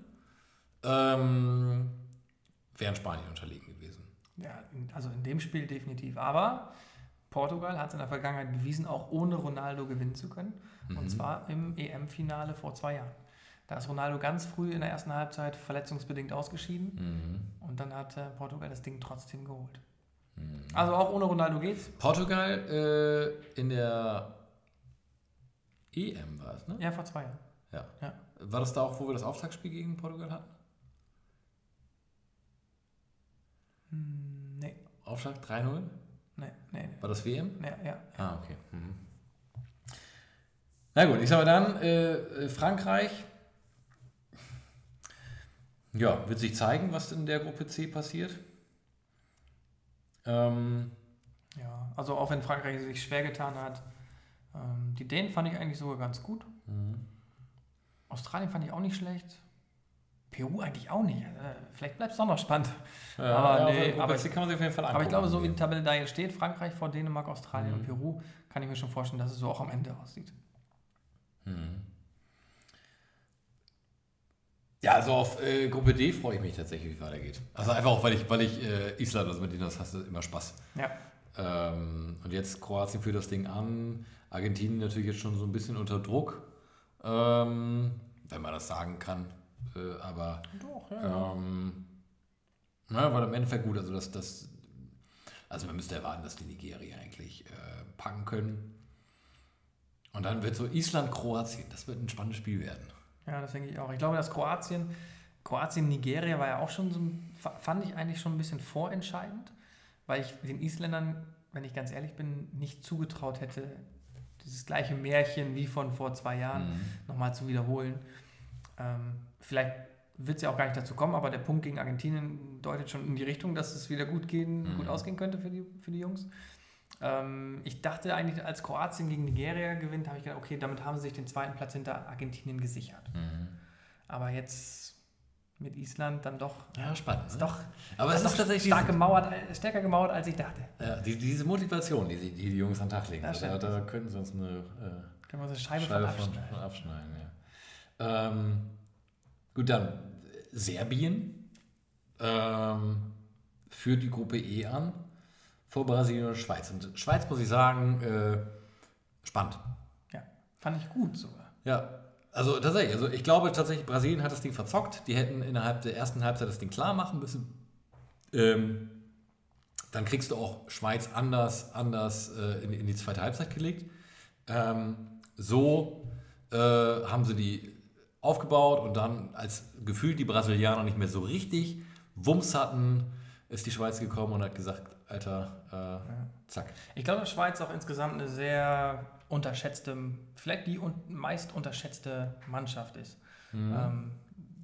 ähm, wären Spanien unterlegen gewesen. Ja, also in dem Spiel definitiv. Aber Portugal hat es in der Vergangenheit bewiesen, auch ohne Ronaldo gewinnen zu können. Und zwar im EM-Finale vor zwei Jahren. Da ist Ronaldo ganz früh in der ersten Halbzeit verletzungsbedingt ausgeschieden. Und dann hat äh, Portugal das Ding trotzdem geholt. Also auch ohne Ronaldo geht's. Portugal äh, in der EM war es, ne? Ja, vor zwei Jahren. Ja. Ja. War das da auch, wo wir das Auftaktspiel gegen Portugal hatten? Hm, nee, Aufschlag 3-0? nee, nee. War das WM? nee. Ja, ja. Ah, okay. Mhm. Na gut, ich sag mal dann, äh, äh, Frankreich. Ja, wird sich zeigen, was in der Gruppe C passiert. Ähm, ja. Also auch wenn Frankreich sich schwer getan hat. Ähm, die Dänen fand ich eigentlich sogar ganz gut. Australien fand ich auch nicht schlecht. Peru eigentlich auch nicht. Äh, vielleicht bleibt es doch noch spannend. ja, Aber ja, nee, aber- C kann man sich auf jeden Fall angucken. Aber ich glaube, so wie die Tabelle da jetzt steht, Frankreich vor Dänemark, Australien Mhm. und Peru, kann ich mir schon vorstellen, dass es so auch am Ende aussieht. Ja, also auf äh, Gruppe D freue ich mich tatsächlich, wie es weitergeht. Also einfach auch, weil ich, weil ich äh, Island, also mit denen das hast du immer Spaß. Ja. Ähm, und jetzt Kroatien führt das Ding an. Argentinien natürlich jetzt schon so ein bisschen unter Druck, ähm, wenn man das sagen kann. Äh, aber Doch, ja. ähm, na, war im Endeffekt gut. Also, das, das, also man müsste erwarten, dass die Nigerier eigentlich äh, packen können. Und dann wird so Island, Kroatien. Das wird ein spannendes Spiel werden. Ja, das denke ich auch. Ich glaube, dass Kroatien, Kroatien, Nigeria war ja auch schon so, fand ich eigentlich schon ein bisschen vorentscheidend, weil ich den Isländern, wenn ich ganz ehrlich bin, nicht zugetraut hätte, dieses gleiche Märchen wie von vor zwei Jahren Mhm. nochmal zu wiederholen. Ähm, vielleicht wird es ja auch gar nicht dazu kommen, aber der Punkt gegen Argentinien deutet schon in die Richtung, dass es wieder gut gehen, Mhm. gut ausgehen könnte für die, für die Jungs. Ähm, ich dachte eigentlich, als Kroatien gegen Nigeria gewinnt, habe ich gedacht, okay, damit haben sie sich den zweiten Platz hinter Argentinien gesichert. Mhm. Aber jetzt mit Island dann doch, Ja, spannend. ist ne? doch, Aber es doch ist tatsächlich stark gemauert, äh, stärker gemauert, als ich dachte. ja, die, diese Motivation, die, die die Jungs an den Tag legen. Ja, da, da könnten sie uns eine äh, Können wir uns eine Scheibe, Scheibe von von, abschneiden. von abschneiden. Ja. Ähm, gut, dann Serbien ähm, führt die Gruppe E an vor Brasilien und Schweiz. Und Schweiz muss ich sagen, äh, spannend. Ja, fand ich gut sogar. Ja, also tatsächlich, also ich glaube tatsächlich, Brasilien hat das Ding verzockt. Die hätten innerhalb der ersten Halbzeit das Ding klar machen müssen. Ähm, dann kriegst du auch Schweiz anders, anders äh, in, in die zweite Halbzeit gelegt. Ähm, so äh, haben sie die aufgebaut und dann, als gefühlt die Brasilianer nicht mehr so richtig Wumms hatten, ist die Schweiz gekommen und hat gesagt, Alter, äh, zack. Ich glaube, dass Schweiz auch insgesamt eine sehr unterschätzte, vielleicht die un meist unterschätzte Mannschaft ist ähm,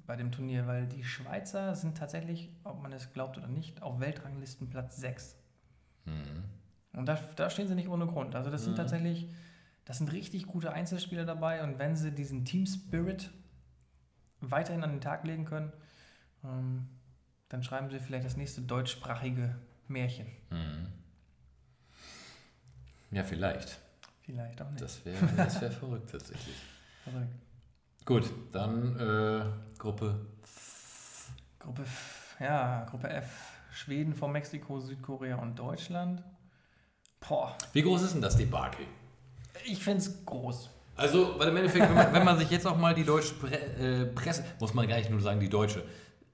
bei dem Turnier, weil die Schweizer sind tatsächlich, ob man es glaubt oder nicht, auf Weltranglisten Platz 6. Und da, da stehen sie nicht ohne Grund. Also das sind tatsächlich, das sind richtig gute Einzelspieler dabei und wenn sie diesen Team Spirit weiterhin an den Tag legen können, ähm, dann schreiben sie vielleicht das nächste deutschsprachige Märchen. Ja, vielleicht. Vielleicht auch nicht. Das wäre das wär verrückt tatsächlich. Verrückt. Gut, dann äh, Gruppe. Gruppe F, ja, Gruppe F. Schweden vor Mexiko, Südkorea und Deutschland. Boah, Wie groß ist denn das Debakel? ich finde es groß. Also, weil im Endeffekt, wenn man, wenn man sich jetzt auch mal die deutsche Pre äh, Presse, muss man gar nicht nur sagen, die deutsche,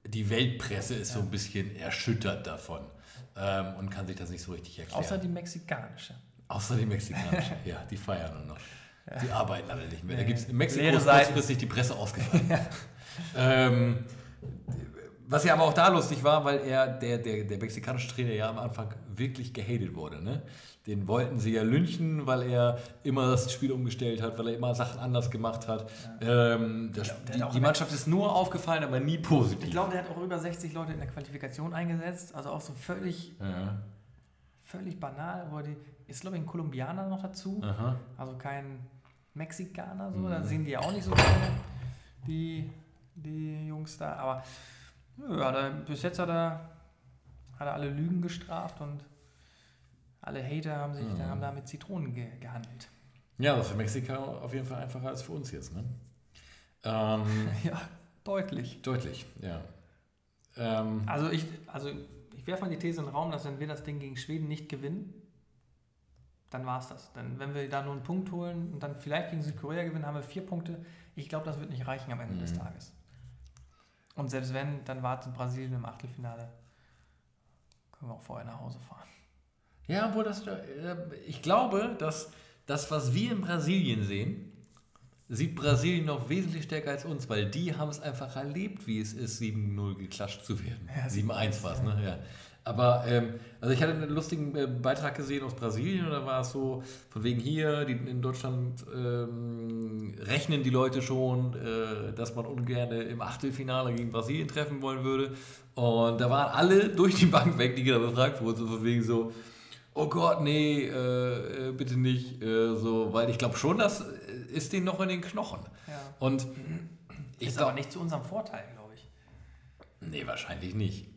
die Weltpresse ist so ein bisschen erschüttert davon ähm, und kann sich das nicht so richtig erklären. Außer die mexikanische. Außer die Mexikanische, ja, die feiern nur noch. Die arbeiten alle nicht mehr. Da Nee. gibt es in Mexiko kurzfristig die Presse ausgefallen. ähm, was ja aber auch da lustig war, weil er, der, der, der mexikanische Trainer ja am Anfang wirklich gehatet wurde. Ne? Den wollten sie ja lynchen, weil er immer das Spiel umgestellt hat, weil er immer Sachen anders gemacht hat. Ähm, das, der die, die Mannschaft ist nur aufgefallen, aber nie positiv. Ich glaube, der hat auch über 60 Leute in der Qualifikation eingesetzt. Also auch so völlig, ja. völlig banal. Wo die, ist, glaube ich, ein Kolumbianer noch dazu. Aha. Also kein Mexikaner. So. Mhm. Da sehen die ja auch nicht so gerne, die, die Jungs da. Aber nö, hat er, bis jetzt hat er, hat er alle Lügen gestraft und alle Hater haben, sich, Mhm. haben da mit Zitronen ge gehandelt. ja, das ist für Mexiko auf jeden Fall einfacher als für uns jetzt. Ne? Ähm, Ja, deutlich. deutlich, ja. Ähm, Also ich, also ich werfe mal die These in den Raum, dass wenn wir das Ding gegen Schweden nicht gewinnen, dann war es das. Denn wenn wir da nur einen Punkt holen und dann vielleicht gegen Südkorea gewinnen, haben wir vier Punkte. Ich glaube, das wird nicht reichen am Ende des Mhm. Tages. Und selbst wenn, dann wartet Brasilien im Achtelfinale. Können wir auch vorher nach Hause fahren. Ja, obwohl das, äh, ich glaube, dass das, was wir in Brasilien sehen, sieht Brasilien noch wesentlich stärker als uns, weil die haben es einfach erlebt, wie es ist, 7-0 geklatscht zu werden. Ja, 7-1 war es, ne? Ja. Aber, ähm, also ich hatte einen lustigen äh, Beitrag gesehen aus Brasilien und da war es so, von wegen hier, die, in Deutschland ähm, rechnen die Leute schon, äh, dass man ungern im Achtelfinale gegen Brasilien treffen wollen würde. Und da waren alle durch die Bank weg, die da befragt wurden, so von wegen so, oh Gott, nee, äh, äh, bitte nicht, äh, so, weil ich glaube schon, das äh, ist denen noch in den Knochen. Ja. Und ist aber glaube, nicht zu unserem Vorteil, glaube ich. nee, wahrscheinlich nicht.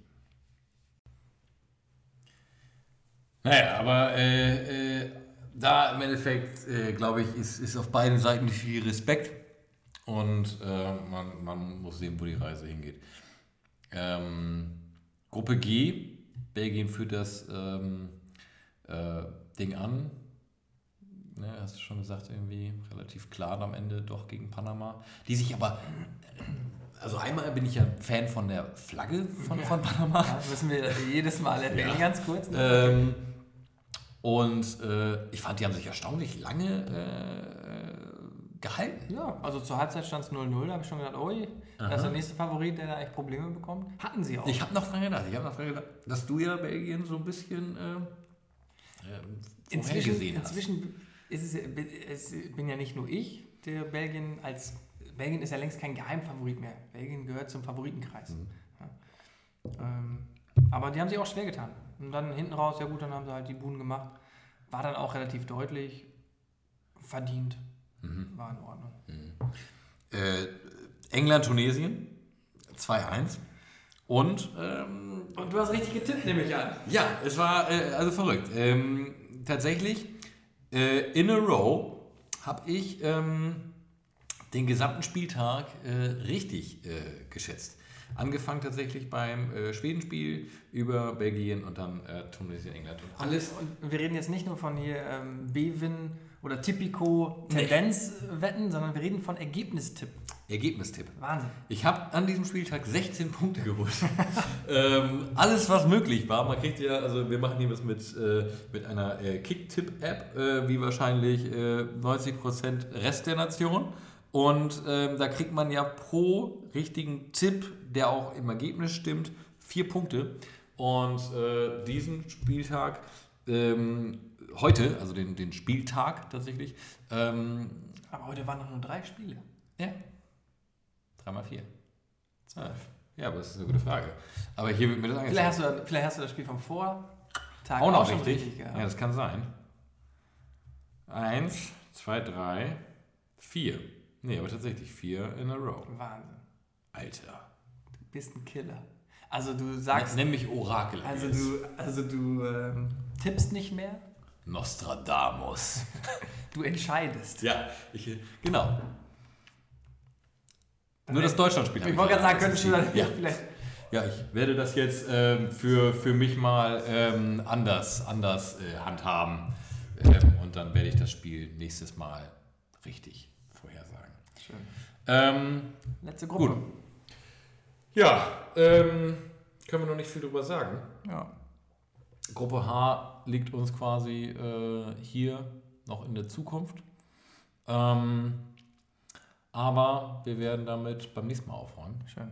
Naja, aber äh, äh, da im Endeffekt, äh, glaube ich, ist, ist auf beiden Seiten viel Respekt und äh, man, man muss sehen, wo die Reise hingeht. Ähm, Gruppe G, Belgien führt das ähm, äh, Ding an. Ne, hast du schon gesagt, irgendwie relativ klar am Ende doch gegen Panama. Die sich aber, also einmal bin ich ja Fan von der Flagge von, von Panama. Ja, müssen wir jedes Mal erwähnen, Ja. ganz kurz. Ähm, und äh, ich fand, die haben sich erstaunlich lange äh, gehalten. Ja, also zur Halbzeit stand es 0-0, da habe ich schon gedacht, ui, das ist der nächste Favorit, der da echt Probleme bekommt. Hatten sie auch. Ich habe noch dran gedacht, ich habe noch dran gedacht, dass du ja Belgien so ein bisschen äh, äh, inzwischen vorhergesehen hast. inzwischen ist es, es bin ja nicht nur ich, der Belgien als Belgien ist ja längst kein Geheimfavorit mehr. Belgien gehört zum Favoritenkreis. Mhm. Ja. Ähm, aber die haben sich auch schwer getan. Und dann hinten raus, ja gut, dann haben sie halt die Buhnen gemacht. War dann auch relativ deutlich verdient. War in Ordnung. Äh, England, Tunesien 2-1. Und ähm, Und du hast richtig getippt, nehme ich an. ja, es war äh, also verrückt. Ähm, tatsächlich, äh, in a row habe ich ähm, den gesamten Spieltag äh, richtig äh, geschätzt. Angefangen tatsächlich beim äh, Schwedenspiel über Belgien und dann äh, Tunesien, England. Und alles Und wir reden jetzt nicht nur von hier ähm, Bewin oder Typico Tendenzwetten, sondern wir reden von Ergebnistipp. Ergebnistipp. Wahnsinn. Ich habe an diesem Spieltag 16 Punkte geholt. ähm, alles, was möglich war. Man kriegt ja, also wir machen hier was mit, äh, mit einer äh, Kick-Tipp-App, äh, wie wahrscheinlich äh, 90% Rest der Nation. Und ähm, da kriegt man ja pro richtigen Tipp, der auch im Ergebnis stimmt, vier Punkte. Und äh, diesen Spieltag, ähm, heute, also den, den Spieltag tatsächlich, ähm, Aber heute waren noch nur drei Spiele. ja. 3 mal 4. 12. Ja, aber das ist eine gute Frage. Aber hier wird mir das Vielleicht angezeigt. hast, du, vielleicht hast du das Spiel vom Vortag Auch noch schon richtig. gehabt. ja, das kann sein. 1, 2, 3, 4. Nee, aber tatsächlich 4 in a row. Wahnsinn. Alter. Du bist ein Killer. Also du sagst, Nenn mich Orakel. also du, also du ähm, tippst nicht mehr, Nostradamus. du entscheidest. ja, ich, genau. Nur das Deutschlandspiel. Ich wollte gerade sagen, könntest du dann Ja. vielleicht. Ja, ich werde das jetzt ähm, für, für mich mal ähm, anders, anders äh, handhaben. Ähm, und dann werde ich das Spiel nächstes Mal richtig. Schön. Ähm, Letzte Gruppe. Gut. ja, ähm, können wir noch nicht viel drüber sagen. Ja. Gruppe H liegt uns quasi äh, hier noch in der Zukunft. Ähm, aber wir werden damit beim nächsten Mal aufräumen. Schön.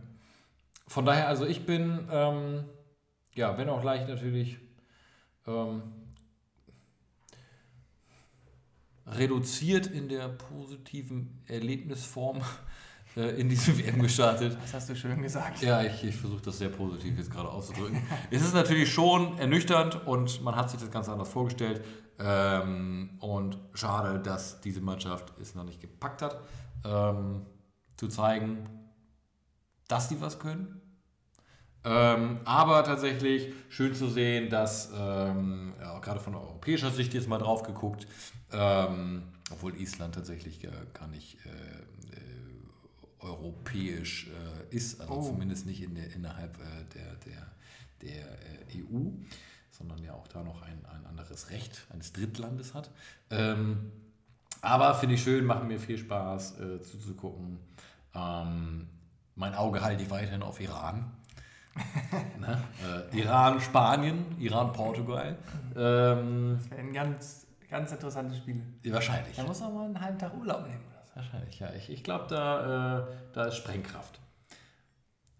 Von daher, also ich bin, ähm, ja, wenn auch leicht natürlich ähm, reduziert in der positiven Erlebnisform äh, in diesem WM gestartet. Das hast du schön gesagt. Ja, ich, ich versuche das sehr positiv jetzt gerade auszudrücken. es ist natürlich schon ernüchternd und man hat sich das Ganze anders vorgestellt. Ähm, und schade, dass diese Mannschaft es noch nicht gepackt hat, ähm, zu zeigen, dass sie was können. Ähm, aber tatsächlich schön zu sehen, dass ähm, ja, auch gerade von europäischer Sicht jetzt mal drauf geguckt, ähm, obwohl Island tatsächlich gar, gar nicht äh, äh, europäisch äh, ist, also Oh. zumindest nicht in der, innerhalb äh, der, der, der äh, EU, sondern ja auch da noch ein, ein anderes Recht eines Drittlandes hat. Ähm, aber finde ich schön, machen mir viel Spaß äh, zuzugucken. Ähm, mein Auge halte ich weiterhin auf Iran. ne? äh, Iran, Spanien, Iran, Portugal. Ähm, Das wäre ein ganz, ganz interessantes Spiel. wahrscheinlich. Da muss man mal einen halben Tag Urlaub nehmen oder so. Wahrscheinlich, ja. Ich, ich glaube, da, äh, da ist Sprengkraft.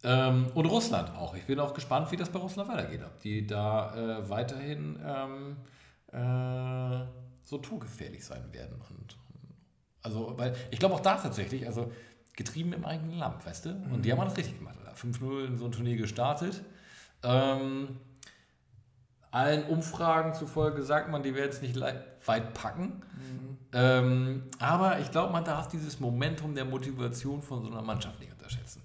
Ähm, und Russland auch. Ich bin auch gespannt, wie das bei Russland weitergeht. Ob die da äh, weiterhin ähm, äh, so torgefährlich sein werden. Und, also, weil ich glaube auch da tatsächlich, also getrieben im eigenen Land, weißt du? Und die haben das richtig gemacht. Oder? 5-0 in so ein Turnier gestartet. Ähm, allen Umfragen zufolge sagt man, die werden es nicht weit packen. Ähm, aber ich glaube, man darf dieses Momentum der Motivation von so einer Mannschaft nicht unterschätzen.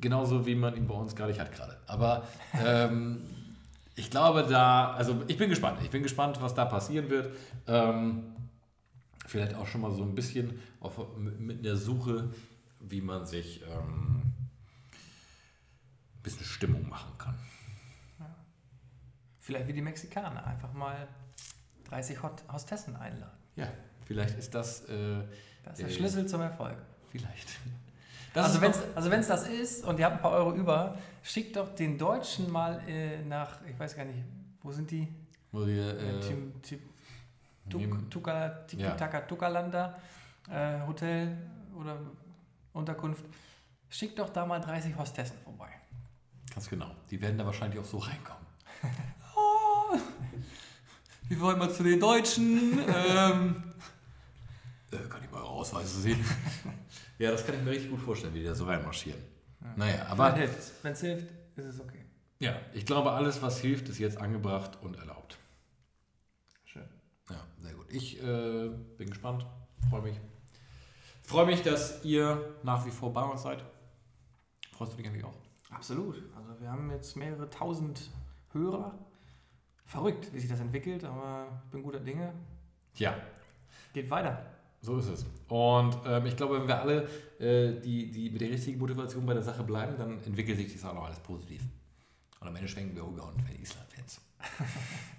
Genauso wie man ihn bei uns gar nicht hat gerade. Aber ähm, ich glaube da, also ich bin gespannt. Ich bin gespannt, was da passieren wird. Ähm, vielleicht auch schon mal so ein bisschen auf, mit, der Suche, wie man sich ähm, ein bisschen Stimmung machen kann. Vielleicht wie die Mexikaner. Einfach mal 30 Hot Hostessen einladen. Ja, vielleicht ist das. Äh, Das ist der äh, Schlüssel zum Erfolg. Vielleicht. also ist wenn es also wenn's das ist und ihr habt ein paar Euro über, schickt doch den Deutschen mal äh, nach, ich weiß gar nicht, wo sind die? wo wir, Äh, äh, Tim, nehmen- Tuk, Tiki Ja. Taka Tukalanda äh, Hotel oder Unterkunft. Schickt doch da mal 30 Hostessen vorbei. Ganz genau. Die werden da wahrscheinlich auch so reinkommen. oh, wir wollen mal zu den Deutschen. ähm, äh, kann ich mal eure Ausweise sehen? ja, das kann ich mir richtig gut vorstellen, wie die da so reinmarschieren. Naja, aber Wenn es hilft, ist es okay. ja, ich glaube, alles, was hilft, ist jetzt angebracht und erlaubt. Schön. Ja, sehr gut. Ich äh, bin gespannt, freue mich. Freue mich, dass ihr nach wie vor bei uns seid. Freust du dich eigentlich auch? Absolut. Also wir haben jetzt mehrere tausend Hörer. Verrückt, wie sich das entwickelt, aber ich bin guter Dinge. Ja, Geht weiter. so ist es. Und ähm, ich glaube, wenn wir alle äh, die, die mit der richtigen Motivation bei der Sache bleiben, dann entwickelt sich das auch noch alles positiv. Und am Ende schwenken wir rüber und werden Island-Fans.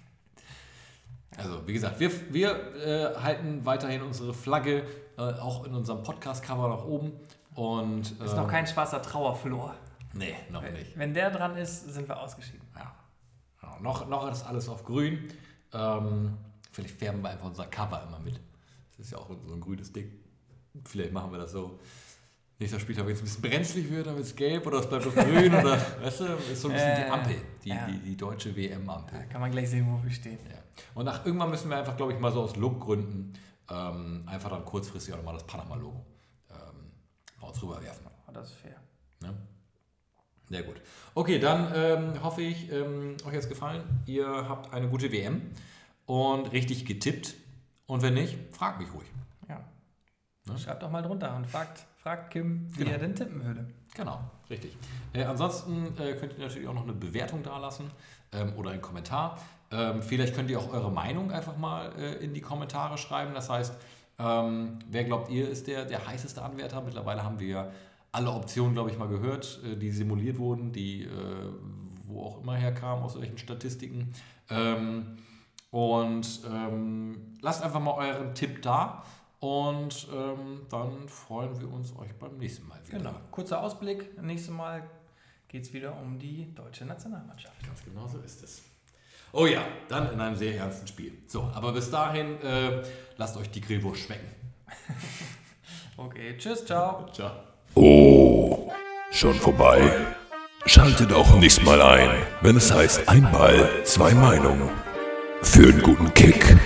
Also, wie gesagt, wir, wir äh, halten weiterhin unsere Flagge äh, auch in unserem Podcast-Cover nach oben. Und, Ist noch kein schwarzer Trauerflor. Nee, noch nicht. Wenn der dran ist, sind wir ausgeschieden. Ja. Ja, noch, noch ist alles auf grün. Ähm, vielleicht färben wir einfach unser Cover immer mit. Das ist ja auch so ein grünes Ding. Vielleicht machen wir das so. Nächster Spieltag, wenn es ein bisschen brenzlig wird, dann wird es gelb oder es bleibt auf grün oder, weißt du, ist so ein bisschen die Äh, Ampel, die, ja. die, die deutsche Da WM-Ampel. kann man gleich sehen, wo wir stehen. Ja. Und nach, irgendwann müssen wir einfach, glaube ich, mal so aus Lookgründen ähm, einfach dann kurzfristig auch mal das Panama-Logo ähm, bei uns rüberwerfen. Oh, das ist fair. Ne? Sehr gut. Okay, dann ähm, hoffe ich, ähm, euch hat es gefallen. Ihr habt eine gute WM und richtig getippt. Und wenn nicht, fragt mich ruhig. Ne? Schreibt doch mal drunter und fragt, fragt Kim, wie Genau. er denn tippen würde. Genau, richtig. Äh, ansonsten äh, könnt ihr natürlich auch noch eine Bewertung dalassen ähm, oder einen Kommentar. Ähm, vielleicht könnt ihr auch eure Meinung einfach mal äh, in die Kommentare schreiben. Das heißt, ähm, wer glaubt ihr ist der, der heißeste Anwärter? Mittlerweile haben wir ja alle Optionen, glaube ich, mal gehört, äh, die simuliert wurden, die äh, wo auch immer herkamen, aus welchen Statistiken. Ähm, und ähm, lasst einfach mal euren Tipp da. Und ähm, dann freuen wir uns euch beim nächsten Mal wieder. Genau. Kurzer Ausblick. Nächstes Mal geht es wieder um die deutsche Nationalmannschaft. Ganz genau so ist es. Oh ja, dann in einem sehr ernsten Spiel. So, aber bis dahin, äh, lasst euch die Grillwurst schmecken. Okay, tschüss, ciao. Ciao. Oh, schon vorbei? Schaltet auch nächstes Mal ein, wenn es heißt Einball, zwei Meinungen. Für einen guten Kick